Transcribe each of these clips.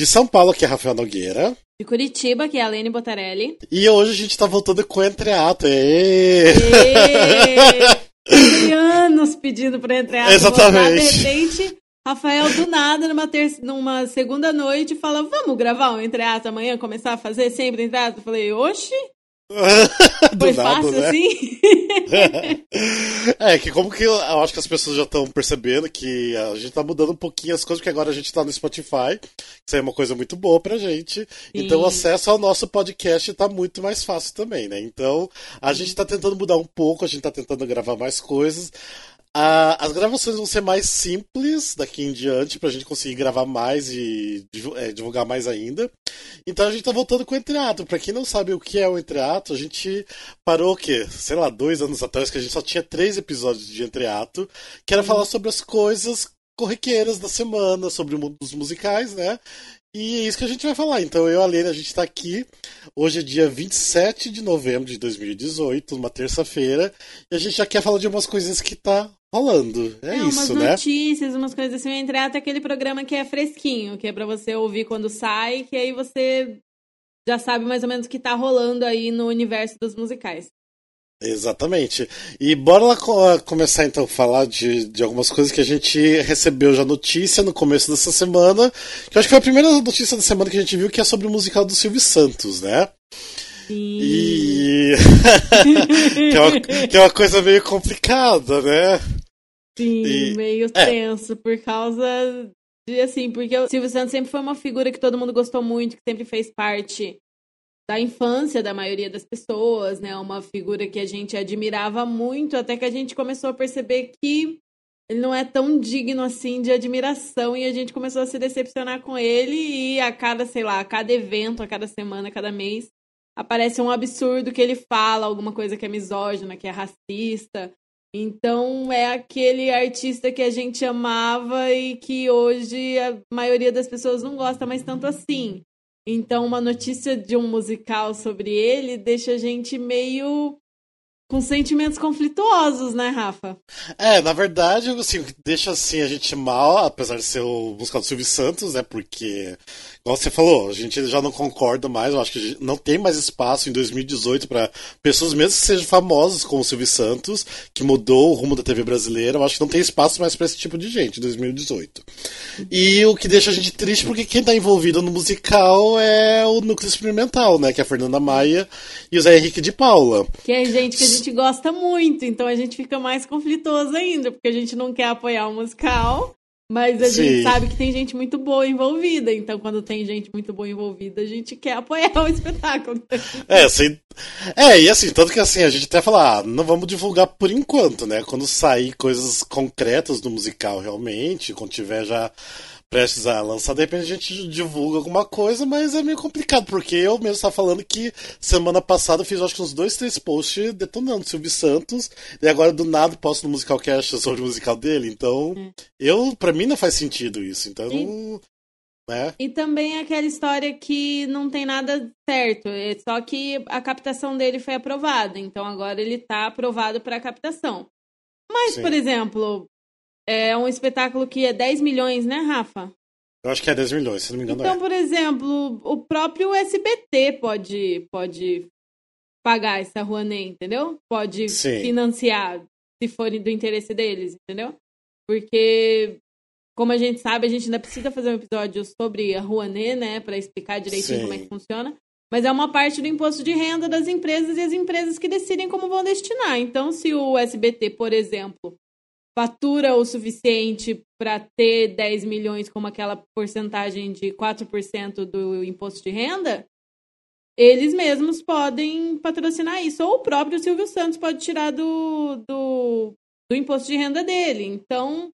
De São Paulo, que é Rafael Nogueira. De Curitiba, que é a Lene Botarelli. E hoje a gente tá voltando com o Entreato. Êêêê! anos pedindo pra Entreato. Exatamente. Voltar, de repente, Rafael, do nada, numa, ter... numa segunda noite, fala: Vamos gravar um Entreato amanhã, começar a fazer sempre Entreato? Eu falei: Oxi, Foi nada, fácil né? assim? É, que como que eu eu acho que as pessoas já estão percebendo que a gente tá mudando um pouquinho as coisas, porque agora a gente tá no Spotify. Isso aí é uma coisa muito boa pra gente. Então o acesso ao nosso podcast tá muito mais fácil também, né? Então a gente tá tentando mudar um pouco, a gente tá tentando gravar mais coisas. As gravações vão ser mais simples daqui em diante pra gente conseguir gravar mais e é, divulgar mais ainda. Então a gente tá voltando com o Entreato. Pra quem não sabe o que é o Entreato, a gente parou o quê? Sei lá, dois anos atrás, que a gente só tinha três episódios de Entreato, que era falar sobre as coisas corriqueiras da semana, sobre o mundo dos musicais, né? E é isso que a gente vai falar. Então eu e a Lene, a gente tá aqui. Hoje é dia 27 de novembro de 2018, uma terça-feira, e a gente já quer falar de umas coisinhas que tá rolando. É, umas isso, né? notícias, umas coisas assim. O Entreato é aquele programa que é fresquinho, que é pra você ouvir quando sai, que aí você já sabe mais ou menos o que tá rolando aí no universo dos musicais. Exatamente. E bora lá co- começar então a falar de, de algumas coisas que a gente recebeu já notícia no começo dessa semana. Que eu acho que foi a primeira notícia da semana que a gente viu, que é sobre o musical do Silvio Santos, né? Sim. E. que, é uma, que é uma coisa meio complicada, né? Sim, E- meio é. tenso, por causa de assim, porque o Silvio Santos sempre foi uma figura que todo mundo gostou muito, que sempre fez parte da infância da maioria das pessoas, né? Uma figura que a gente admirava muito, até que a gente começou a perceber que ele não é tão digno assim de admiração e a gente começou a se decepcionar com ele e a cada, sei lá, a cada evento, a cada semana, a cada mês, aparece um absurdo que ele fala, alguma coisa que é misógina, que é racista. Então é aquele artista que a gente amava e que hoje a maioria das pessoas não gosta mais tanto assim. Então uma notícia de um musical sobre ele deixa a gente meio com sentimentos conflituosos, né, Rafa? É, na verdade, assim, deixa assim a gente mal, apesar de ser o musical do Silvio Santos, né? Porque, igual você falou, a gente já não concorda mais, eu acho que não tem mais espaço em 2018 para pessoas mesmo que sejam famosas como o Silvio Santos, que mudou o rumo da TV brasileira, eu acho que não tem espaço mais para esse tipo de gente em 2018. E o que deixa a gente triste porque quem tá envolvido no musical é o núcleo experimental, né? Que é a Fernanda Maia e o Zé Henrique de Paula. Que é gente que a gente gosta muito, então a gente fica mais conflituoso ainda, porque a gente não quer apoiar o musical, mas a Sim. gente sabe que tem gente muito boa envolvida, então quando tem gente muito boa envolvida, a gente quer apoiar o espetáculo. É, assim. É, e assim, tanto que assim, a gente até fala, ah, não vamos divulgar por enquanto, né? Quando sair coisas concretas do musical realmente, quando tiver já prestes a lançar, de repente a gente divulga alguma coisa, mas é meio complicado, porque eu mesmo estava falando que semana passada eu fiz acho que uns dois, três posts detonando o Silvio Santos, e agora do nada posto no musical cast sobre o musical dele, então Hum. eu, pra mim não faz sentido isso, então E- não. Né? E também é aquela história que não tem nada certo, é só que a captação dele foi aprovada, então agora ele tá aprovado para captação. Mas, Sim. por exemplo, é um espetáculo que é 10 milhões, né, Rafa? Eu acho que é 10 milhões, se não me engano Então, é. por exemplo, o próprio SBT pode, pode pagar essa Rouanet, entendeu? Pode Sim. financiar, se for do interesse deles, entendeu? Porque, como a gente sabe, a gente ainda precisa fazer um episódio sobre a Rouanet, né? Pra explicar direitinho Sim. como é que funciona. Mas é uma parte do imposto de renda das empresas e as empresas que decidem como vão destinar. Então, se o SBT, por exemplo, fatura o suficiente para ter 10 milhões como aquela porcentagem de 4% do imposto de renda, eles mesmos podem patrocinar isso. Ou o próprio Silvio Santos pode tirar do, do, do imposto de renda dele. Então,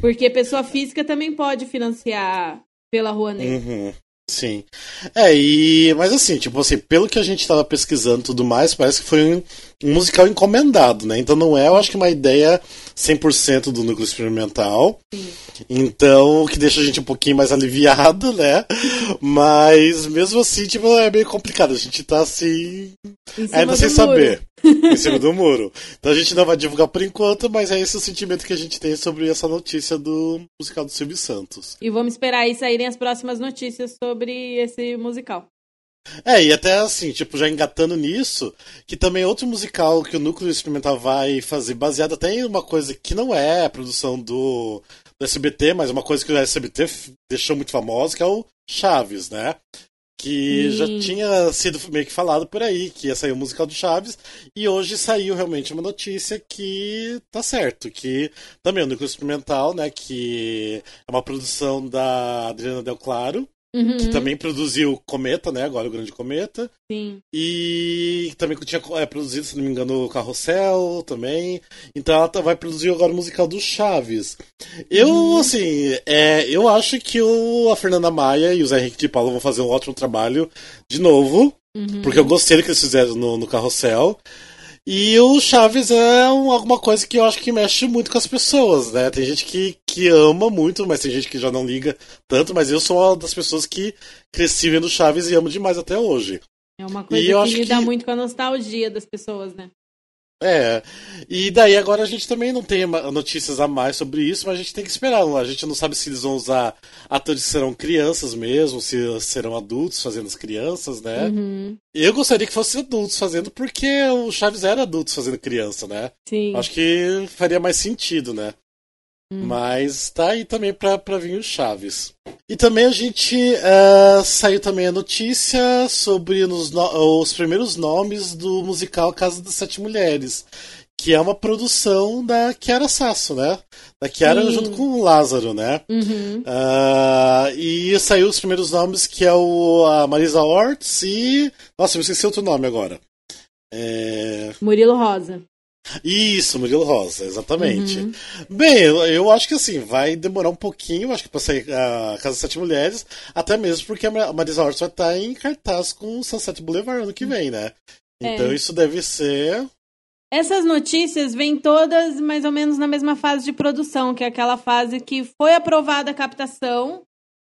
porque pessoa física também pode financiar pela Rouanet. Uhum, sim. É, e. Mas assim, tipo assim, pelo que a gente tava pesquisando e tudo mais, parece que foi um, um musical encomendado, né? Então não é, eu acho que uma ideia 100% do núcleo experimental. Sim. Então, o que deixa a gente um pouquinho mais aliviado, né? Mas mesmo assim, tipo, é meio complicado. A gente tá assim. Ainda sem muro. saber. Em cima do muro. Então a gente não vai divulgar por enquanto, mas é esse o sentimento que a gente tem sobre essa notícia do musical do Silvio Santos. E vamos esperar aí saírem as próximas notícias sobre esse musical. É, e até assim, tipo, já engatando nisso, que também é outro musical que o Núcleo Experimental vai fazer, baseado até em uma coisa que não é a produção do, do SBT, mas uma coisa que o SBT deixou muito famosa, que é o Chaves, né? Que já tinha sido meio que falado por aí, que ia sair o musical do Chaves, e hoje saiu realmente uma notícia que tá certo, que também o Núcleo Experimental, né, que é uma produção da Adriana Del Claro, Uhum. Que também produziu Cometa, né? Agora o Grande Cometa. Sim. E também tinha é, produzido, se não me engano, o Carrossel também. Então ela tá, vai produzir agora o musical do Chaves. Eu, uhum. assim, é, eu acho que o, a Fernanda Maia e o Zé Henrique de Paulo vão fazer um ótimo trabalho de novo. Uhum. Porque eu gostei do que eles fizeram no, no Carrossel. E o Chaves é um, alguma coisa que eu acho que mexe muito com as pessoas, né? Tem gente que, que ama muito, mas tem gente que já não liga tanto, mas eu sou uma das pessoas que cresci vendo Chaves e amo demais até hoje. É uma coisa e que lida que... muito com a nostalgia das pessoas, né? É, e daí agora a gente também não tem notícias a mais sobre isso, mas a gente tem que esperar. A gente não sabe se eles vão usar atores que serão crianças mesmo, se serão adultos fazendo as crianças, né? Uhum. Eu gostaria que fossem adultos fazendo, porque o Chaves era adultos fazendo criança, né? Sim. Acho que faria mais sentido, né? Hum. Mas tá aí também pra, pra vir o Chaves. E também a gente uh, saiu também a notícia sobre nos, no, os primeiros nomes do musical Casa das Sete Mulheres. Que é uma produção da Chiara Sasso, né? Da Chiara Sim. junto com o Lázaro, né? Uhum. Uh, e saiu os primeiros nomes, que é o a Marisa Ortiz e. Nossa, eu esqueci outro nome agora. É... Murilo Rosa. Isso, Murilo Rosa, exatamente. Uhum. Bem, eu, eu, acho que assim, vai demorar um pouquinho, acho que pra sair a Casa das Sete Mulheres, até mesmo porque a Marisa Hort vai estar em cartaz com o Sunset Boulevard ano que vem, né? Então é. isso deve ser. Essas notícias vêm todas mais ou menos na mesma fase de produção, que é aquela fase que foi aprovada a captação,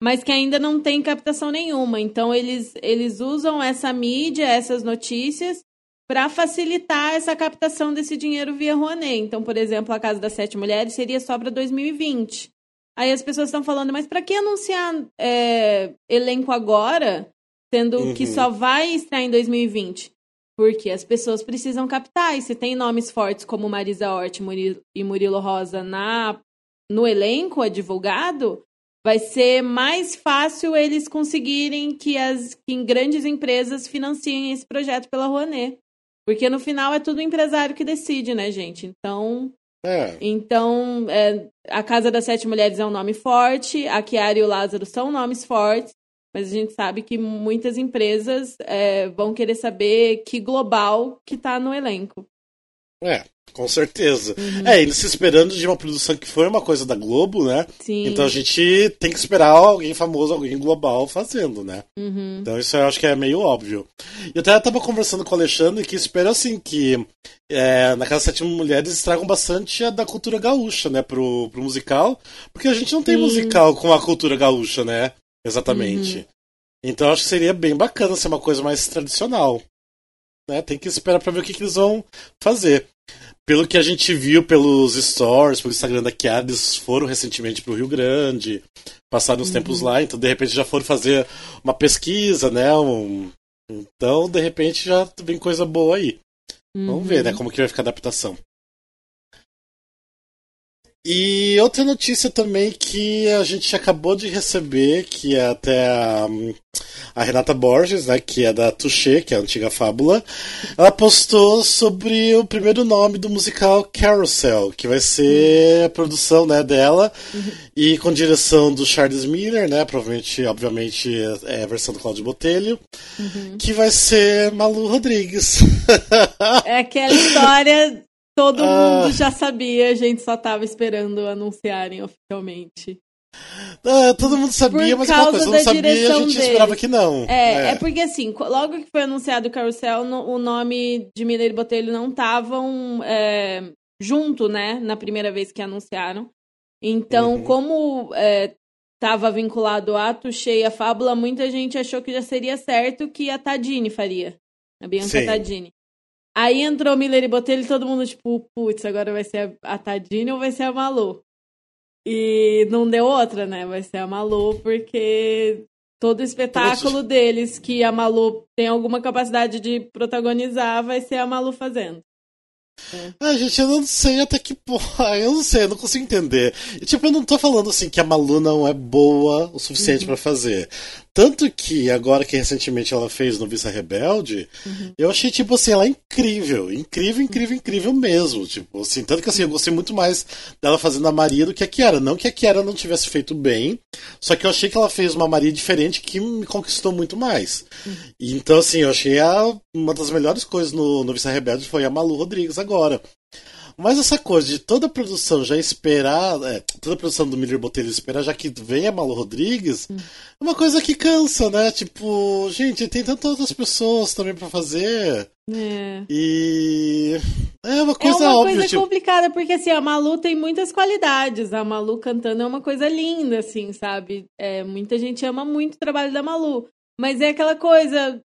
mas que ainda não tem captação nenhuma. Então eles, eles usam essa mídia, essas notícias, para facilitar essa captação desse dinheiro via Rouanet. Então, por exemplo, a Casa das Sete Mulheres seria só para 2020. Aí as pessoas estão falando, mas para que anunciar é, elenco agora, sendo uhum. que só vai estrear em 2020? Porque as pessoas precisam captar. E se tem nomes fortes como Marisa Hort e Murilo Rosa na, no elenco, é divulgado, vai ser mais fácil eles conseguirem que as que grandes empresas financiem esse projeto pela Rouanet. Porque no final é tudo o empresário que decide, né, gente? Então. É. Então, é, a Casa das Sete Mulheres é um nome forte, a Chiara e o Lázaro são nomes fortes, mas a gente sabe que muitas empresas é, vão querer saber que global que tá no elenco. É, com certeza. Uhum. É, eles se esperando de uma produção que foi uma coisa da Globo, né? Sim. Então a gente tem que esperar alguém famoso, alguém global fazendo, né? Uhum. Então isso eu acho que é meio óbvio. Eu até tava conversando com o Alexandre que espero assim que é, na Casa Sete Mulheres tragam bastante a da cultura gaúcha, né? Pro, pro musical. Porque a gente não tem Sim. musical com a cultura gaúcha, né? Exatamente. Uhum. Então acho que seria bem bacana ser uma coisa mais tradicional. Né? Tem que esperar para ver o que, que, eles vão fazer. Pelo que a gente viu pelos stories, pelo Instagram da Kiara, eles foram recentemente pro Rio Grande, passaram uns uhum. tempos lá, então de repente já foram fazer uma pesquisa, né? Um... Então, de repente já vem coisa boa aí. Uhum. Vamos ver, né, uhum. como que vai ficar a adaptação. E outra notícia também que a gente acabou de receber, que é até a, a Renata Borges, né, que é da Touché, que é a antiga fábula, ela postou sobre o primeiro nome do musical Carousel, que vai ser a produção né, dela, uhum. e com direção do Charles Miller, né, provavelmente, obviamente, é a versão do Claudio Botelho, uhum. que vai ser Malu Rodrigues. É aquela história Todo ah. mundo já sabia, a gente só tava esperando anunciarem oficialmente. Ah, todo mundo sabia, Por mas uma coisa, não sabia a gente esperava que não. É, é, é, porque assim, logo que foi anunciado o Carrossel, no, o nome de Miller e Botelho não estavam é, junto, né, na primeira vez que anunciaram. Então, uhum. como estava é, vinculado a Tuxê e a Fábula, muita gente achou que já seria certo que a Tadini faria. A Bianca Sim. Tadini. Aí entrou Miller e Botelho e todo mundo, tipo, putz, agora vai ser a Tadine ou vai ser a Malu? E não deu outra, né? Vai ser a Malu, porque todo o espetáculo deles que a Malu tem alguma capacidade de protagonizar vai ser a Malu fazendo. É. Ah, gente, eu não sei até que porra. Eu não sei, eu não consigo entender. E, tipo, eu não tô falando assim que a Malu não é boa o suficiente uhum. para fazer. Tanto que agora que recentemente ela fez no Vista Rebelde, uhum. eu achei, tipo assim, ela é incrível. Incrível, incrível, incrível mesmo. Tipo, assim, tanto que assim, eu gostei muito mais dela fazendo a Maria do que a Kiara. Não que a Kiara não tivesse feito bem, só que eu achei que ela fez uma Maria diferente que me conquistou muito mais. Uhum. Então, assim, eu achei a, uma das melhores coisas no, no Vista Rebelde foi a Malu Rodrigues agora. Mas essa coisa de toda a produção já esperar, é, toda a produção do Miller Botelho esperar, já que vem a Malu Rodrigues, hum. é uma coisa que cansa, né? Tipo, gente, tem tantas outras pessoas também para fazer. É. E. É uma coisa óbvia. É uma óbvia, coisa tipo... complicada, porque assim, a Malu tem muitas qualidades. A Malu cantando é uma coisa linda, assim, sabe? É, muita gente ama muito o trabalho da Malu. Mas é aquela coisa.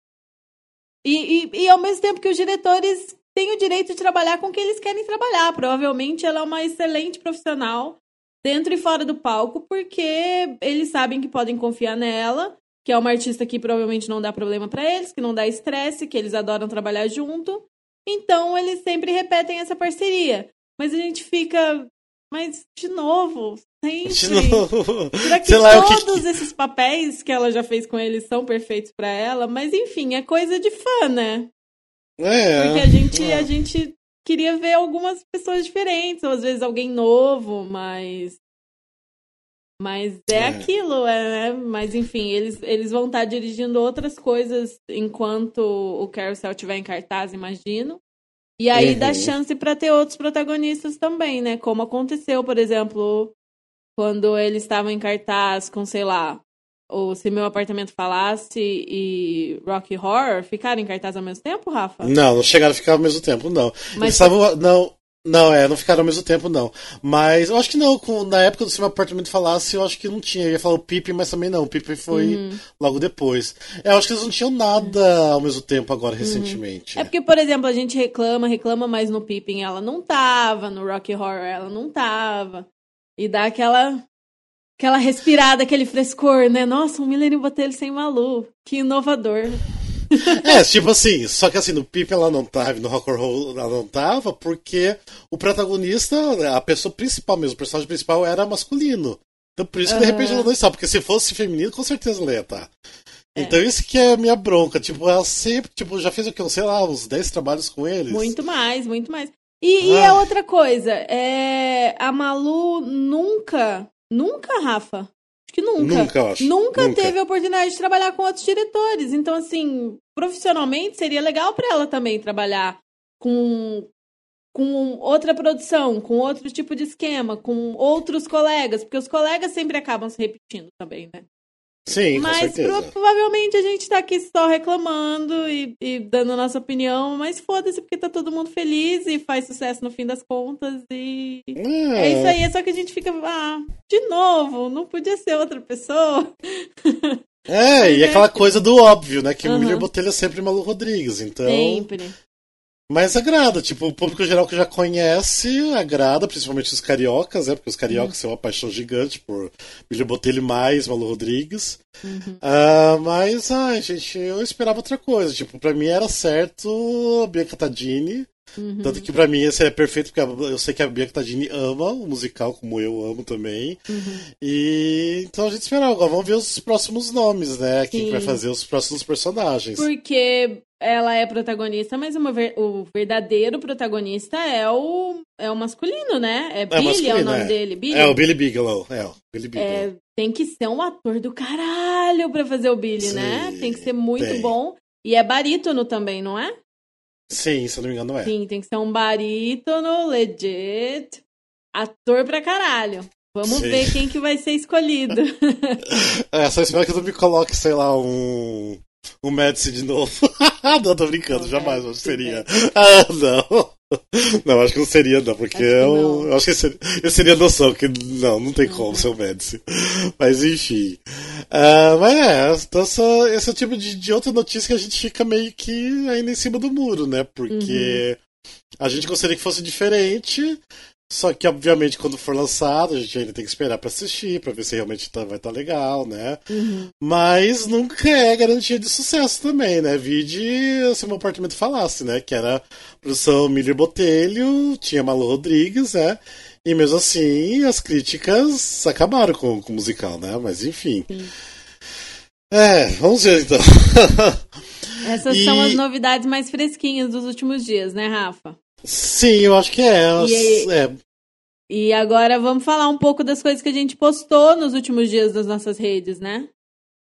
E, e, e ao mesmo tempo que os diretores têm o direito de trabalhar com o que eles querem trabalhar. Provavelmente ela é uma excelente profissional dentro e fora do palco, porque eles sabem que podem confiar nela, que é uma artista que provavelmente não dá problema para eles, que não dá estresse, que eles adoram trabalhar junto. Então eles sempre repetem essa parceria. Mas a gente fica, mas de novo, sempre. De novo. Será que Sei todos que... esses papéis que ela já fez com eles são perfeitos para ela? Mas enfim, é coisa de fã, né? É. Porque a gente, é. a gente queria ver algumas pessoas diferentes, ou às vezes alguém novo, mas. Mas é, é. aquilo, é, né? Mas enfim, eles, eles vão estar dirigindo outras coisas enquanto o Carousel estiver em cartaz, imagino. E aí uhum. dá chance para ter outros protagonistas também, né? Como aconteceu, por exemplo, quando eles estavam em cartaz com, sei lá, ou Se Meu Apartamento Falasse e Rocky Horror ficaram em cartaz ao mesmo tempo, Rafa? Não, não chegaram a ficar ao mesmo tempo, não. Mas Eles estavam. Não, não, é, não ficaram ao mesmo tempo, não. Mas eu acho que não, com, na época do Se Meu Apartamento Falasse, eu acho que não tinha. Eu ia falar o Pipe, mas também não. O Pipe foi uhum. logo depois. É, eu acho que eles não tinham nada ao mesmo tempo agora, uhum. recentemente. É porque, por exemplo, a gente reclama, reclama, mas no Pippin ela não tava, no Rocky Horror ela não tava. E dá aquela aquela respirada, aquele frescor, né? Nossa, um Millennium Botelho sem Malu. Que inovador. É, tipo assim, só que assim, no Pip ela não tava, no Rock and Roll ela não tava, porque o protagonista, a pessoa principal mesmo, o personagem principal era masculino. Então por isso que de repente ela não estava, porque se fosse feminino, com certeza ela ia estar. É. Então isso que é a minha bronca, tipo, ela sempre, tipo, já fez o que, sei lá, uns 10 trabalhos com eles. Muito mais, muito mais. E, e a outra coisa, é, a Malu nunca Nunca, Rafa. Acho que nunca. Nunca, acho. Nunca, nunca teve a oportunidade de trabalhar com outros diretores. Então, assim, profissionalmente seria legal para ela também trabalhar com, com outra produção, com outro tipo de esquema, com outros colegas, porque os colegas sempre acabam se repetindo também, né? Sim, mas provavelmente a gente tá aqui só reclamando e, e dando a nossa opinião, mas foda-se porque tá todo mundo feliz e faz sucesso no fim das contas e é, é isso aí, é só que a gente fica, ah, de novo, não podia ser outra pessoa. É, e é aquela coisa do óbvio, né? Que uhum. o Miller Botelho é sempre Malu Rodrigues, então. Sempre. Mas agrada, tipo, o público geral que já conhece agrada, principalmente os cariocas, né? Porque os cariocas uhum. são uma paixão gigante por Billy Botelho mais Malu Rodrigues. Uhum. Uh, mas, ai, gente, eu esperava outra coisa. Tipo, pra mim era certo a Bianca Tadini. Uhum. Tanto que pra mim esse é perfeito, porque eu sei que a Bianca Tadini ama o musical, como eu amo também. Uhum. E então a gente espera agora. Vamos ver os próximos nomes, né? Quem vai fazer os próximos personagens. Porque ela é protagonista, mas ver, o verdadeiro protagonista é o, é o masculino, né? É, é Billy, é o nome é. dele. Billy? É o Billy Bigelow. É, o Billy Bigelow. É, tem que ser um ator do caralho pra fazer o Billy, né? Sim, né? Tem que ser muito tem. bom. E é barítono também, não é? Sim, se eu não me engano é. Sim, tem que ser um barítono, legit. Ator pra caralho. Vamos Sim. ver quem que vai ser escolhido. é, só espero que tu me coloque, sei lá, um o Médici de novo. não, tô brincando, jamais, seria. Ah, não. Não, acho que não seria, não, porque acho eu, não. eu acho que seria, eu seria noção que não, não tem como uhum. ser o Médici. Mas enfim. Uh, mas é, então só, esse é o tipo de, de, outra notícia que a gente fica meio que ainda em cima do muro, né? Porque uhum. a gente gostaria que fosse diferente, só que, obviamente, quando for lançado, a gente ainda tem que esperar para assistir, para ver se realmente tá, vai estar tá legal, né? Uhum. Mas nunca é garantia de sucesso também, né? Vide se meu apartamento falasse, né? Que era produção Miller Botelho, tinha Malu Rodrigues, né? E mesmo assim, as críticas acabaram com, com o musical, né? Mas enfim. Sim. É, vamos ver então. Essas e... são as novidades mais fresquinhas dos últimos dias, né, Rafa? Sim, eu acho que é. E, é. e agora vamos falar um pouco das coisas que a gente postou nos últimos dias das nossas redes, né?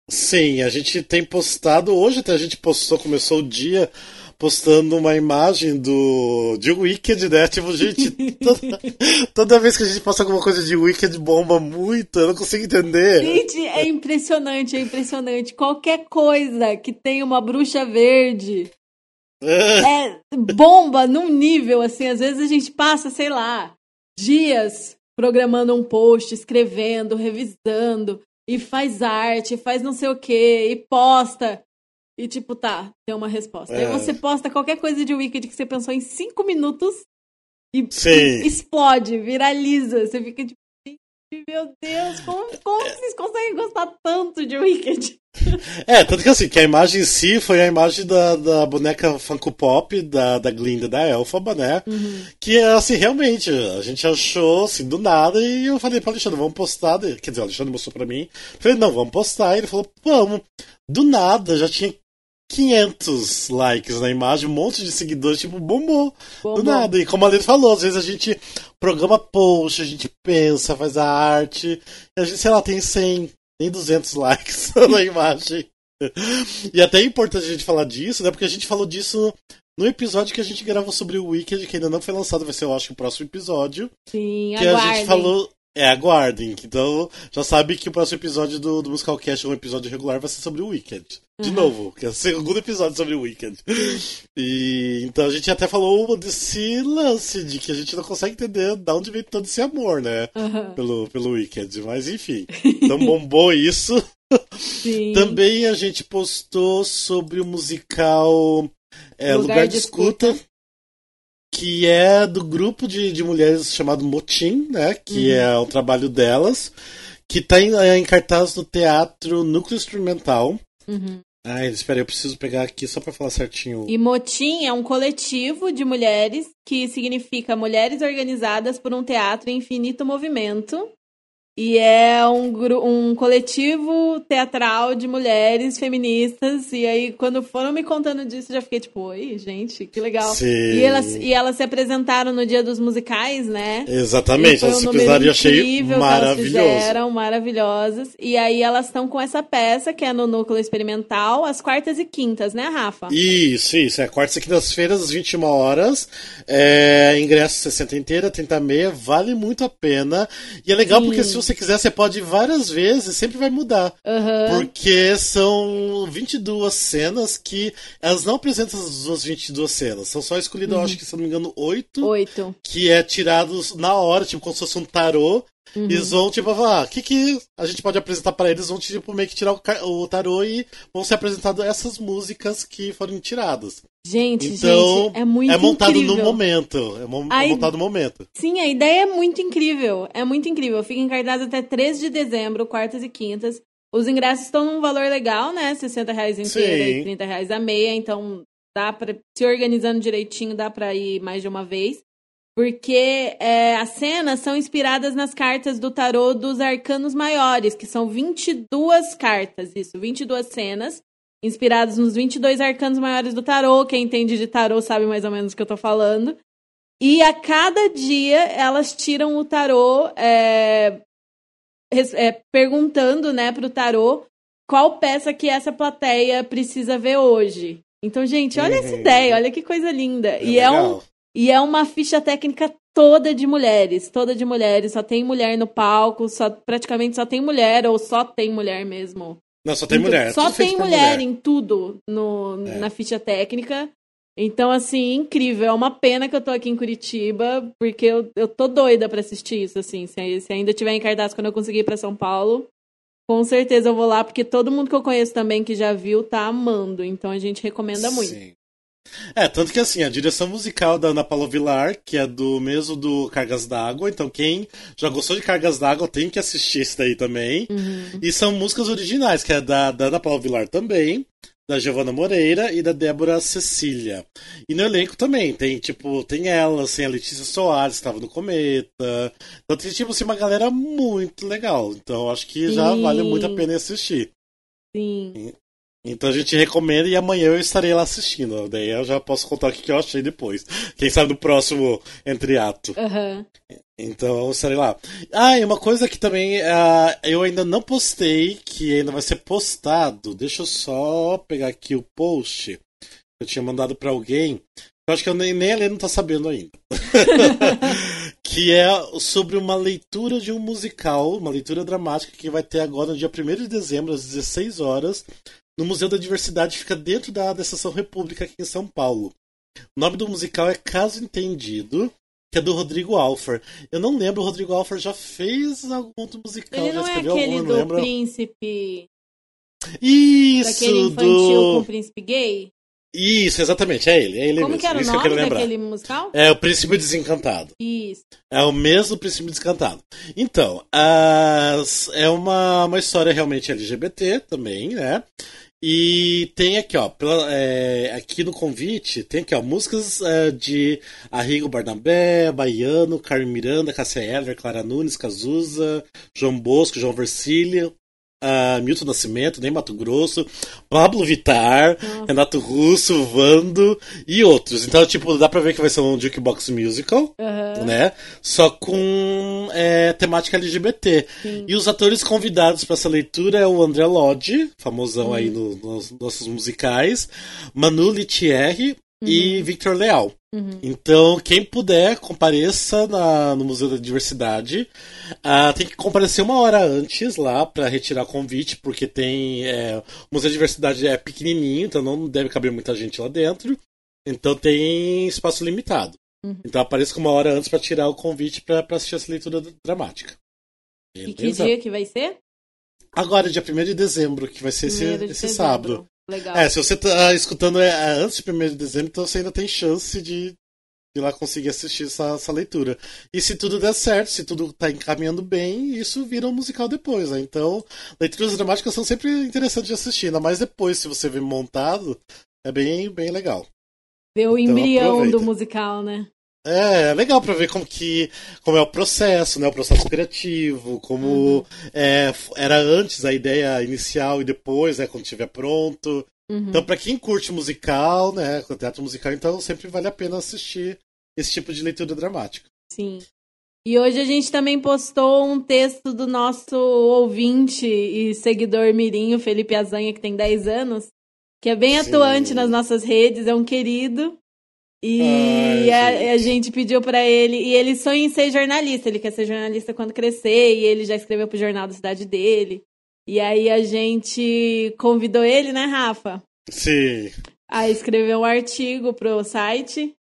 Sim, a gente tem postado. Hoje até a gente postou, começou o dia postando uma imagem do de Wicked, né? Tipo, gente, toda, toda, vez que a gente posta alguma coisa de Wicked bomba muito, eu não consigo entender. Gente, é impressionante, é impressionante. Qualquer coisa que tenha uma bruxa verde é bomba num nível assim, às vezes a gente passa, sei lá, dias programando um post, escrevendo, revisando, e faz arte, faz não sei o que, e posta. E tipo, tá, tem uma resposta. É. Aí você posta qualquer coisa de Wicked que você pensou em cinco minutos e, e explode, viraliza. Você fica tipo, meu Deus, como, como vocês conseguem gostar tanto de Wicked? É, tanto que assim, que a imagem em si foi a imagem da, da boneca Funko Pop, da, da Glinda da Elfaba, né? Uhum. Que assim, realmente, a gente achou assim, do nada, e eu falei pro Alexandre, vamos postar. Quer dizer, o Alexandre mostrou pra mim. Eu falei, não, vamos postar. E ele falou, vamos. Do nada, já tinha 500 likes na imagem, um monte de seguidores, tipo, bombou. bombou. Do nada. E como a Lili falou, às vezes a gente programa post, a gente pensa, faz a arte, e a gente, sei lá, tem 100, tem 200 likes na imagem. E até é importante a gente falar disso, né? Porque a gente falou disso no episódio que a gente gravou sobre o Wicked, que ainda não foi lançado, vai ser, eu acho, o próximo episódio. Sim, que aguardem. a gente falou. É, aguardem. Então, já sabe que o próximo episódio do, do Musical Cast, um episódio regular, vai ser sobre o Wicked. De uhum. novo, que é o segundo episódio sobre o Wicked. E então a gente até falou desse lance de que a gente não consegue entender de onde vem todo esse amor, né? Uhum. Pelo, pelo Wicked. Mas enfim. Então bombou isso. Sim. Também a gente postou sobre o musical é, Lugar, Lugar de, de escuta, escuta, que é do grupo de, de mulheres chamado Motim, né? Que uhum. é o trabalho delas, que está em, é, em cartaz no Teatro Núcleo Instrumental. Uhum. Ah, espera, eu preciso pegar aqui só para falar certinho. E Motim é um coletivo de mulheres que significa Mulheres Organizadas por um Teatro em Infinito Movimento. E é um, um coletivo teatral de mulheres feministas. E aí, quando foram me contando disso, já fiquei tipo, oi, gente, que legal. Sim. E elas, e elas se apresentaram no dia dos musicais, né? Exatamente, elas um simplesmente eu achei maravilhoso. Eram maravilhosas. E aí elas estão com essa peça, que é no núcleo experimental, às quartas e quintas, né, Rafa? Isso, isso. É quartas e quintas-feiras, às 21 horas. É, ingresso 60 inteira, 30 meia, vale muito a pena. E é legal Sim. porque se você você quiser, você pode ir várias vezes, sempre vai mudar. Uhum. Porque são 22 cenas que elas não apresentam as duas 22 cenas. São só escolhidas, uhum. acho que, se não me engano, 8. 8. Que é tirados na hora, tipo, como se fosse um tarô. Uhum. Eles vão, tipo, falar, ah, o que, que a gente pode apresentar para eles? Vão, tipo, meio que tirar o, o tarô e vão ser apresentadas essas músicas que foram tiradas. Gente, então, gente, é muito É montado incrível. no momento. É, mo é montado no momento. Sim, a ideia é muito incrível. É muito incrível. Fica em cartaz até 3 de dezembro, quartas e quintas. Os ingressos estão num valor legal, né? 60 reais inteira Sim. e 30 reais a meia. Então, dá pra, se organizando direitinho, dá pra ir mais de uma vez. Porque é, as cenas são inspiradas nas cartas do tarô dos arcanos maiores, que são 22 cartas, isso, 22 cenas inspirados nos 22 arcanos maiores do tarô. Quem entende de tarô sabe mais ou menos o que eu tô falando. E a cada dia elas tiram o tarô é, é, perguntando né, pro tarô qual peça que essa plateia precisa ver hoje. Então, gente, olha essa uhum. ideia, olha que coisa linda. É e, é um, e é uma ficha técnica toda de mulheres, toda de mulheres. Só tem mulher no palco, só praticamente só tem mulher, ou só tem mulher mesmo não, só tem mulher. Só tem mulher, mulher, em tudo no, é. na ficha técnica. Então, assim, incrível. É uma pena que eu tô aqui em Curitiba, porque eu, eu tô doida pra assistir isso, assim. Se, se ainda tiver em cartaz quando eu conseguir ir pra São Paulo, com certeza eu vou lá, porque todo mundo que eu conheço também que já viu tá amando. Então a gente recomenda muito. Sim. É, tanto que assim, a direção musical da Ana Paula Vilar, que é do mesmo do Cargas d'Água, então quem já gostou de Cargas d'Água tem que assistir isso daí também. Uhum. E são músicas originais, que é da, da Ana Paula Vilar também, da Giovana Moreira e da Débora Cecília. E no elenco também, tem tipo, tem ela, assim, a Letícia Soares, estava no Cometa. Então tem tipo assim, uma galera muito legal. Então acho que já Sim. vale muito a pena assistir. Sim. Então a gente recomenda e amanhã eu estarei lá assistindo. Daí eu já posso contar o que eu achei depois. Quem sabe no próximo entre ato. Uhum. Então eu estarei lá. Ah, e uma coisa que também uh, eu ainda não postei, que ainda vai ser postado. Deixa eu só pegar aqui o post. Eu tinha mandado para alguém. Eu acho que eu nem, nem a Helena tá sabendo ainda. que é sobre uma leitura de um musical, uma leitura dramática que vai ter agora no dia 1 de dezembro, às 16 horas, no Museu da Diversidade, fica dentro da, da Estação República aqui em São Paulo. O nome do musical é Caso Entendido, que é do Rodrigo Alfer. Eu não lembro, o Rodrigo Alfer já fez algum outro musical, Ele não já é escreveu é aquele algum, do príncipe... Isso! Daquele infantil do... com o príncipe gay? Isso, exatamente, é ele, é ele Como mesmo. que era Isso o nome que daquele musical? É o Príncipe Desencantado. Isso. É o mesmo Príncipe Desencantado. Então, as... é uma, uma história realmente LGBT também, né? E tem aqui, ó, é, aqui no convite, tem aqui, ó, músicas é, de Arrigo Barnabé, Baiano, Carmen Miranda, Cássia Eller, Clara Nunes, Cazuza, João Bosco, João Versilia, uh, Milton Nascimento, nem Mato Grosso, Pablo Nossa. Renato Russo, Vando e outros. Então, tipo, dá pra ver que vai ser um jukebox musical, uhum. né? Só com é, temática LGBT. Sim. E os atores convidados para essa leitura é o André Lodge, famosão aí no, nos nossos musicais, Manu Lithierry, Uhum. e Victor Leal. Uhum. Então, quem puder, compareça na, no Museu da Diversidade. Uh, tem que comparecer uma hora antes lá para retirar convite, porque tem. É, o Museu da Diversidade é pequenininho, então não deve caber muita gente lá dentro. Então tem espaço limitado. Uhum. Então apareça uma hora antes para tirar o convite para assistir essa leitura dramática. Beleza? E que dia que vai ser? Agora, dia 1 de dezembro, que vai ser esse, esse sábado. Legal. É, se você tá escutando é, é antes de 1 de dezembro, então você ainda tem chance de, de ir lá conseguir assistir essa, essa, leitura. E se tudo der certo, se tudo tá encaminhando bem, isso vira um musical depois, né? Então, leituras dramáticas são sempre interessantes de assistir, ainda mais depois, se você vê montado, é bem, bem legal. Ver o então, embrião aproveita. do musical, né? É, é legal para ver como que como é o processo, né? O processo criativo, como uhum. é, era antes a ideia inicial e depois, né, quando estiver pronto. Uhum. Então, para quem curte musical, né, teatro musical, então sempre vale a pena assistir esse tipo de leitura dramática. Sim. E hoje a gente também postou um texto do nosso ouvinte e seguidor Mirinho, Felipe Azanha, que tem 10 anos, que é bem Sim. atuante nas nossas redes, é um querido. E Ai, a, a, gente pediu para ele, e ele sonha em ser jornalista, ele quer ser jornalista quando crescer, e ele já escreveu pro jornal da cidade dele. E aí a gente convidou ele, né, Rafa? Sim. A escrever um artigo pro site.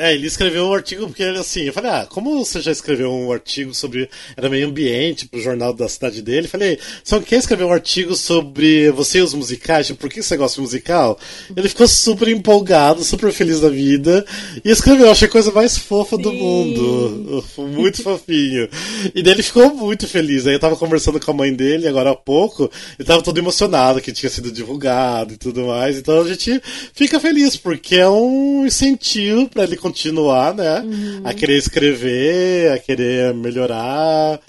É, ele escreveu um artigo porque ele assim, eu falei, ah, como você já escreveu um artigo sobre era meio ambiente pro jornal da cidade dele, falei, só quer escrever um artigo sobre você e os musicais, tipo, por que você gosta de musical? Ele ficou super empolgado, super feliz da vida e escreveu, eu achei a coisa mais fofa Sim. do mundo, muito fofinho. E daí ele ficou muito feliz. Aí eu tava conversando com a mãe dele agora há pouco, ele tava todo emocionado que tinha sido divulgado e tudo mais. Então a gente fica feliz porque é um incentivo para ele continuar, né? Uhum. A querer escrever, a querer melhorar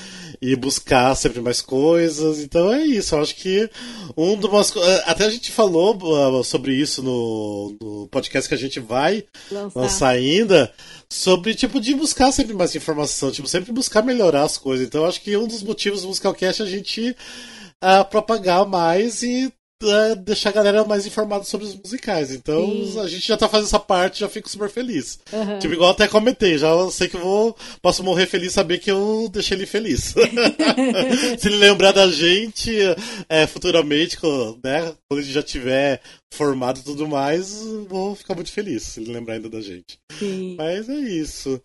e buscar sempre mais coisas. Então é isso. Eu acho que um dos até a gente falou uh, sobre isso no, no podcast que a gente vai lançar. lançar ainda sobre tipo de buscar sempre mais informação, tipo sempre buscar melhorar as coisas. Então eu acho que um dos motivos do Musicalcast é a gente uh, propagar mais e deixar a galera mais informada sobre os musicais. Então Sim. a gente já tá fazendo essa parte, já fico super feliz. Aham. Tipo, igual até comentei, já sei que eu vou. Posso morrer feliz saber que eu deixei ele feliz. Se ele lembrar da gente é, futuramente, né? Quando ele já tiver formado e tudo mais, vou ficar muito feliz se ele lembrar ainda da gente. Sim. Mas é isso.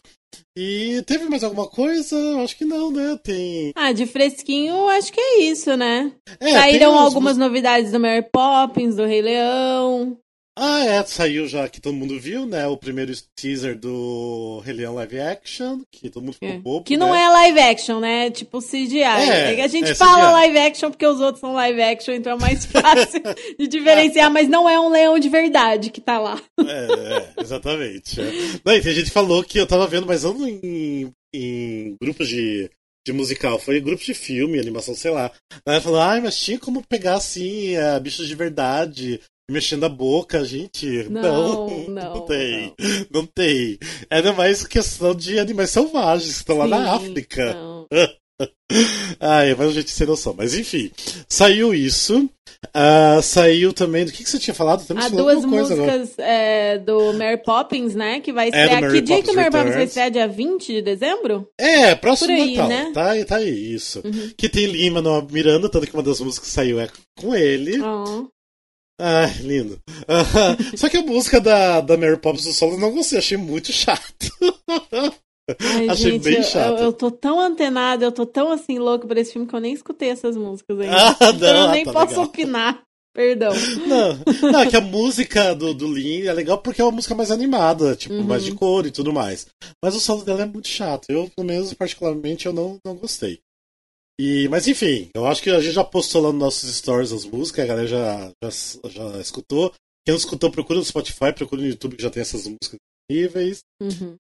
E teve mais alguma coisa? Acho que não, né? Tem. Ah, de fresquinho, acho que é isso, né? É, Saíram algumas novidades do Mary Poppins, do Rei Leão. Ah, é, saiu já que todo mundo viu, né? O primeiro teaser do Rei Leão Live Action, que todo mundo ficou É. bobo. Que não né? é live action, né? Tipo CGI. É, É a gente é fala CGI. live action porque os outros são live action, então é mais fácil de diferenciar, mas não é um leão de verdade que tá lá. É, é, exatamente. É. Não, e tem gente que falou que eu tava vendo, mas não em, em grupos de, de musical, foi em grupos de filme, animação, sei lá. Aí falou, ai, mas tinha como pegar assim, é, bichos de verdade, mexendo a boca, gente. Não, Não, não, tem. Não. tem. Era mais questão de animais selvagens que estão lá na Sim, África. não. Ai, mas a gente sem noção. Mas enfim, saiu isso. Ah, saiu também. Do que, que você tinha falado? Há duas músicas é, do Mary Poppins, né? Que vai É, estrear. Mary que dia que o Mary Poppins vai estrear? Dia 20 de dezembro? É, próximo Por aí, Natal. né? Tá, aí- tá aí, isso. Uhum. Que tem Lima no Miranda, tanto que uma das músicas que saiu é com ele. Ai, lindo. Ah, Só que a música da, da Mary Poppins do solo eu não gostei, achei muito chato. Ai, Achei gente, bem chato. Eu, eu tô tão antenada, eu tô tão assim louco por esse filme que eu nem escutei essas músicas ainda. Ah, então não, eu nem tá posso legal. opinar. Perdão. Não, não, é que a música do, do Lin é legal porque é uma música mais animada, tipo, Uhum. mais de cor e tudo mais. Mas o solo dela é muito chato. Eu, pelo menos, particularmente, eu não, não gostei. E, mas enfim, eu acho que a gente já postou lá nos nossos stories as músicas, a galera já, já, já escutou. Quem não escutou, procura no Spotify, procura no YouTube que já tem essas músicas disponíveis. Uhum.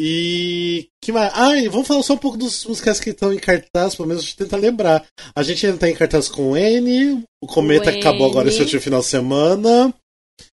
E que mais? Ah, e vamos falar só um pouco dos musicais que estão em cartaz, pelo menos a gente tenta lembrar. A gente ainda tá em cartaz com N, o Cometa O que acabou agora N. esse último final de semana.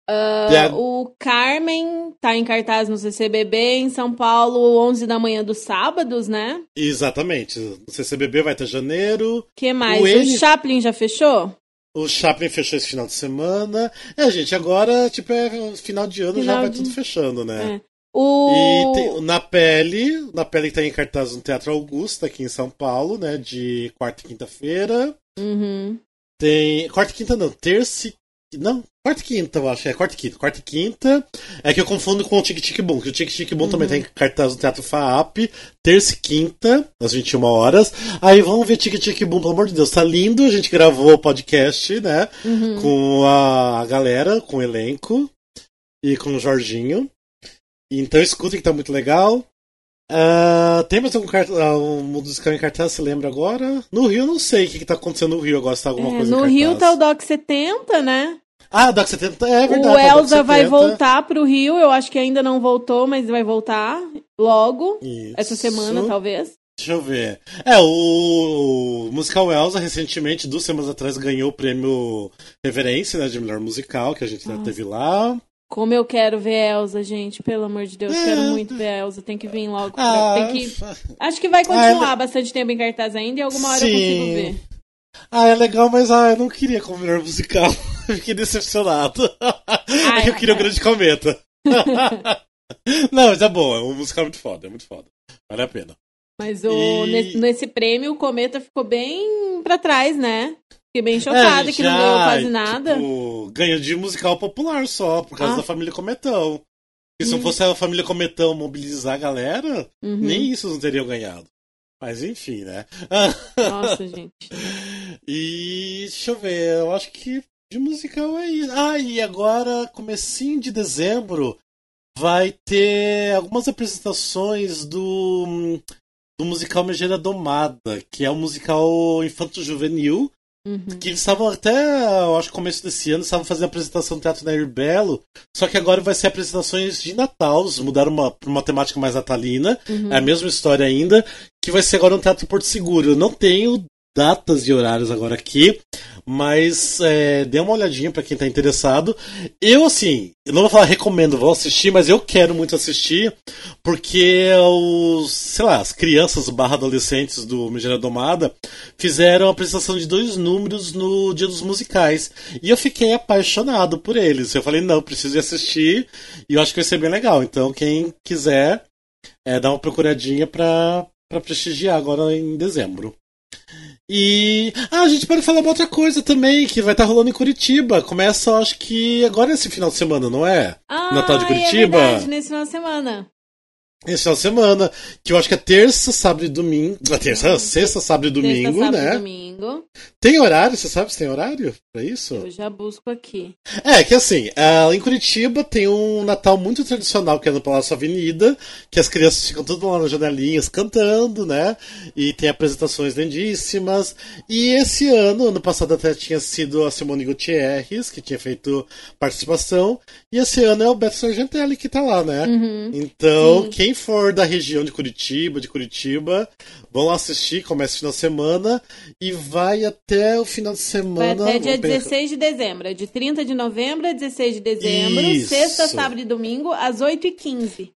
A- O Carmen tá em cartaz no CCBB em São Paulo, 11 da manhã dos sábados, né? Exatamente. No CCBB vai ter janeiro. que mais? O O, N- Chaplin já fechou? O Chaplin fechou esse final de semana. É, gente, agora, tipo, é final de ano, já Final vai de- tudo fechando, né? É. O... E tem, na pele, na pele tá em cartaz no Teatro Augusta, aqui em São Paulo, né? De quarta e quinta-feira. Uhum. Tem. Quarta e quinta não, terça e. Não, quarta e quinta, eu acho. É quarta e quinta. Quarta e quinta. É que eu confundo com o Tic Tic Boom, que o Tic Tic Boom também tem cartaz no Teatro FAAP. Terça e quinta, às 21 horas. Aí vamos ver Tic Tic Boom, pelo amor de Deus. Tá lindo. A gente gravou o podcast, né? Uhum. Com a galera, com o elenco. E com o Jorginho. Então escutem que tá muito legal. Ah, tem mais algum cart... ah, um musical em cartaz, você lembra agora? No Rio, não sei o que, que tá acontecendo no Rio agora, se tá alguma É, coisa no Rio tá cartaz. o Doc 70, né? Ah, Doc 70, é verdade. o Elza vai 70. voltar pro Rio, eu acho que ainda não voltou, mas vai voltar logo. Isso. Essa semana, talvez. Deixa eu ver. É, o, o musical Elsa, recentemente, duas semanas atrás, ganhou o prêmio Reverência, né, de melhor musical, que a gente Nossa. teve lá. Como eu quero ver a Elza, gente. Pelo amor de Deus, É. quero muito ver a Elza. Tem que vir logo. pra- Ah, Tem que... Acho que vai continuar Ah, bastante tempo em cartaz ainda e alguma hora eu Sim. consigo ver. ah, é legal, mas ah, eu não queria como melhor musical. Fiquei decepcionado. é que eu queria o é. Grande Cometa. não, mas é bom, é um musical muito foda, é muito foda. Vale a pena. Mas o, E- nesse, nesse prêmio o Cometa ficou bem pra trás, né? Fiquei bem chocada É, que não ganhou quase nada. Tipo, ganhou de musical popular só, por causa Ah. da família Cometão. E se não Hum. fosse a família Cometão mobilizar a galera, Uhum. nem isso não teriam ganhado. Mas enfim, né? Nossa, gente. e deixa eu ver, eu acho que de musical é isso. Ah, e agora, comecinho de dezembro, vai ter algumas apresentações do, do musical Megera Domada, que é um musical infanto-juvenil, Uhum. que eles estavam até, eu acho que começo desse ano, estavam fazendo apresentação no Teatro Nair Belo, só que agora vai ser apresentações de Natal, eles mudaram uma, pra uma temática mais natalina, Uhum. é a mesma história ainda, que vai ser agora no Teatro Porto Seguro. Eu não tenho datas e horários agora aqui, mas é, dê uma olhadinha para quem tá interessado. Eu, assim, eu não vou falar recomendo, vou assistir, mas eu quero muito assistir, porque os, sei lá, as crianças barra adolescentes do Megera Domada fizeram a apresentação de dois números no Dia dos Musicais. E eu fiquei apaixonado por eles. Eu falei, não, preciso ir assistir, e eu acho que vai ser bem legal. Então, quem quiser, é, dá uma procuradinha pra, pra prestigiar agora em dezembro. E. Ah, a gente pode falar uma outra coisa também, que vai estar tá rolando em Curitiba. Começa, acho que agora esse final de semana, não é? Ah, Natal de é Curitiba. É verdade, nesse final de semana. Esse final de semana, que eu acho que é terça, sábado e domingo. Terça, sexta, sábado e domingo, terça, sábado né? E domingo. Tem horário? Você sabe se tem horário pra isso? Eu já busco aqui. É, que assim, uh, em Curitiba tem um Natal muito tradicional que é no Palácio Avenida, que as crianças ficam tudo lá nas janelinhas cantando, né? E tem apresentações lindíssimas. E esse ano, ano passado até tinha sido a Simone Gutierrez, que tinha feito participação. E esse ano é o Beto Sargentelli que tá lá, né? Uhum. Então, Sim. quem for da região de Curitiba, de Curitiba, vão lá assistir, começa o final de semana e vai até o final de semana. Vai até dia 16 de dezembro. É de 30 de novembro a 16 de dezembro. Isso. Sexta, sábado e domingo, às 8h15.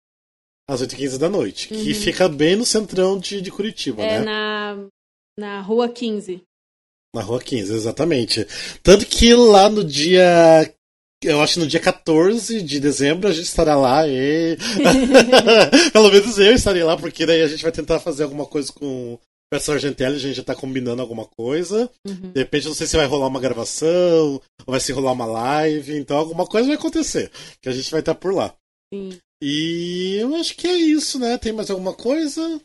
Às 8h15 da noite. Uhum. Que fica bem no centrão de, de Curitiba, é né? É na, na rua 15. Na rua 15, exatamente. Tanto que lá no dia eu acho que no dia 14 de dezembro a gente estará lá e. Pelo menos eu estarei lá, porque daí a gente vai tentar fazer alguma coisa com Professor Argentelli, a gente já tá combinando alguma coisa. Uhum. De repente, não sei se vai rolar uma gravação, ou vai se rolar uma live, então alguma coisa vai acontecer, que a gente vai estar por lá. Sim. E eu acho que é isso, né? Tem mais alguma coisa?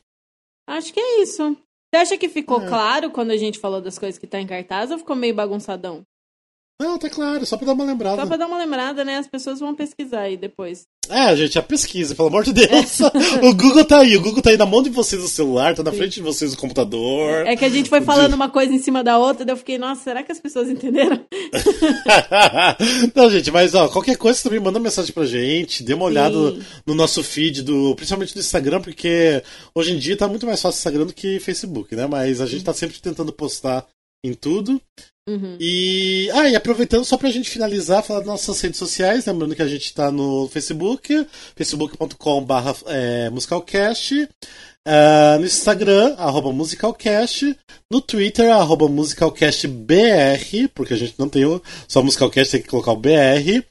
Acho que é isso. Você acha que ficou é. claro quando a gente falou das coisas que tá em cartaz ou ficou meio bagunçadão? Não, tá claro, só pra dar uma lembrada. Só pra dar uma lembrada, né? As pessoas vão pesquisar aí depois. É, gente, a pesquisa, pelo amor de Deus. o Google tá aí, o Google tá aí na mão de vocês no celular, tá na Sim. frente de vocês no computador. É que a gente foi falando uma coisa em cima da outra, daí eu fiquei, nossa, será que as pessoas entenderam? Não, gente, mas ó, qualquer coisa também manda mensagem pra gente, dê uma olhada no, no, nosso feed, do, principalmente do Instagram, porque hoje em dia tá muito mais fácil o Instagram do que Facebook, né? Mas a gente tá sempre tentando postar em tudo. Uhum. E, ah, e aproveitando só pra gente finalizar, falar das nossas redes sociais, lembrando que a gente tá no Facebook, facebook.com.br é, musicalcast, uh, no Instagram, arroba musicalcast, no Twitter, arroba musicalcastbr, porque a gente não tem o, só musicalcast, tem que colocar o BR.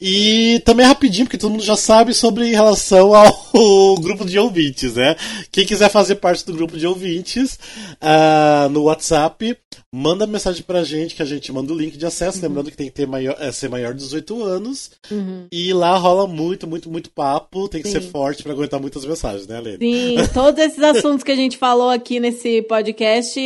E também rapidinho, porque todo mundo já sabe sobre em relação ao grupo de ouvintes, né? Quem quiser fazer parte do grupo de ouvintes, uh, no WhatsApp, manda mensagem pra gente que a gente manda o link de acesso, uhum. lembrando que tem que ter maior, é, ser maior de 18 anos. Uhum. E lá rola muito, muito, muito papo. Tem que Sim. ser forte para aguentar muitas mensagens, né, Lene? Sim, todos esses assuntos que a gente falou aqui nesse podcast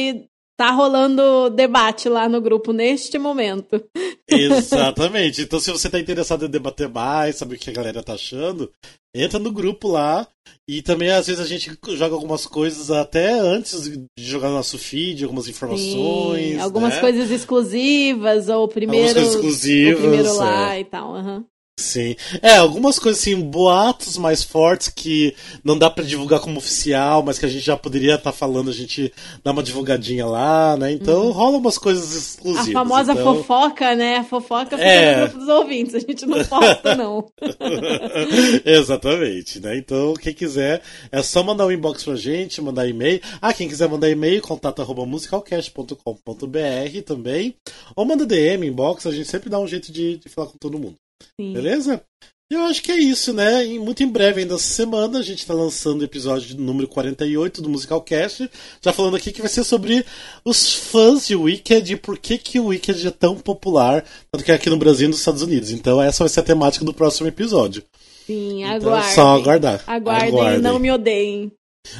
tá rolando debate lá no grupo neste momento. Exatamente. Então, se você tá interessado em debater mais, saber o que a galera tá achando, entra no grupo lá. E também, às vezes, a gente joga algumas coisas até antes de jogar no nosso feed, algumas informações. Sim, algumas né? coisas exclusivas, ou primeiro. Algumas coisas exclusivas. O primeiro lá é. e tal. Uhum. Sim. É, algumas coisas assim, boatos mais fortes que não dá para divulgar como oficial, mas que a gente já poderia estar tá falando, a gente dá uma divulgadinha lá, né? Então uhum. rola umas coisas exclusivas. A famosa então... fofoca, né? A fofoca fica é... no grupo dos ouvintes, a gente não posta, não. Exatamente, né? Então, quem quiser, é só mandar um inbox pra gente, mandar e-mail. Ah, quem quiser mandar e-mail, contato arroba musicalcast.com.br também. Ou manda DM, inbox, a gente sempre dá um jeito de, de falar com todo mundo. Sim. Beleza? Eu acho que é isso, né? E muito em breve, ainda essa semana, a gente está lançando o episódio número 48 do Musical Cast. Já falando aqui que vai ser sobre os fãs de Wicked e por que, que o Wicked é tão popular, tanto que é aqui no Brasil e nos Estados Unidos. Então, essa vai ser a temática do próximo episódio. Sim, então, aguardem. Só aguardar. Aguardem, aguardem. não me odeiem.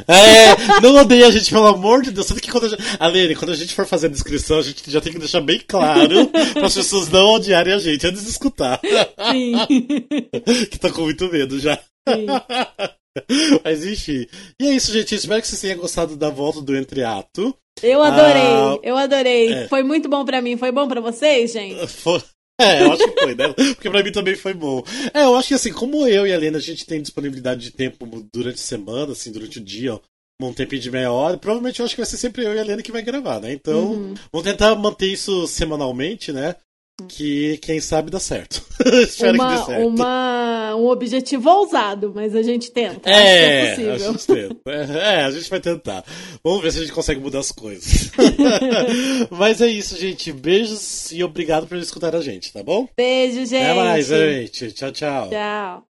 É, não odeia a gente, pelo amor de Deus. Tanto que quando a gente, Alene, quando a gente for fazer a descrição, a gente já tem que deixar bem claro para as pessoas não odiarem a gente antes de escutar. Sim. que tá com muito medo já. Sim. Mas enfim. E é isso, gente. Espero que vocês tenham gostado da volta do Entreato. Eu adorei, ah, eu adorei. É. Foi muito bom para mim. Foi bom para vocês, gente? Foi. É, eu acho que foi, né? Porque pra mim também foi bom. É, eu acho que assim, como eu e a Helena, a gente tem disponibilidade de tempo durante a semana, assim, durante o dia, um tempinho de meia hora. Provavelmente eu acho que vai ser sempre eu e a Helena que vai gravar, né? Então, uhum. vamos tentar manter isso semanalmente, né? Que quem sabe dá certo. Espero uma, que dê certo. Uma, um objetivo ousado, mas a gente tenta. É, é a gente tenta. É, a gente vai tentar. Vamos ver se a gente consegue mudar as coisas. mas é isso, gente. Beijos e obrigado por escutar a gente, tá bom? Beijo, gente. Até mais, gente. Tchau, tchau. Tchau.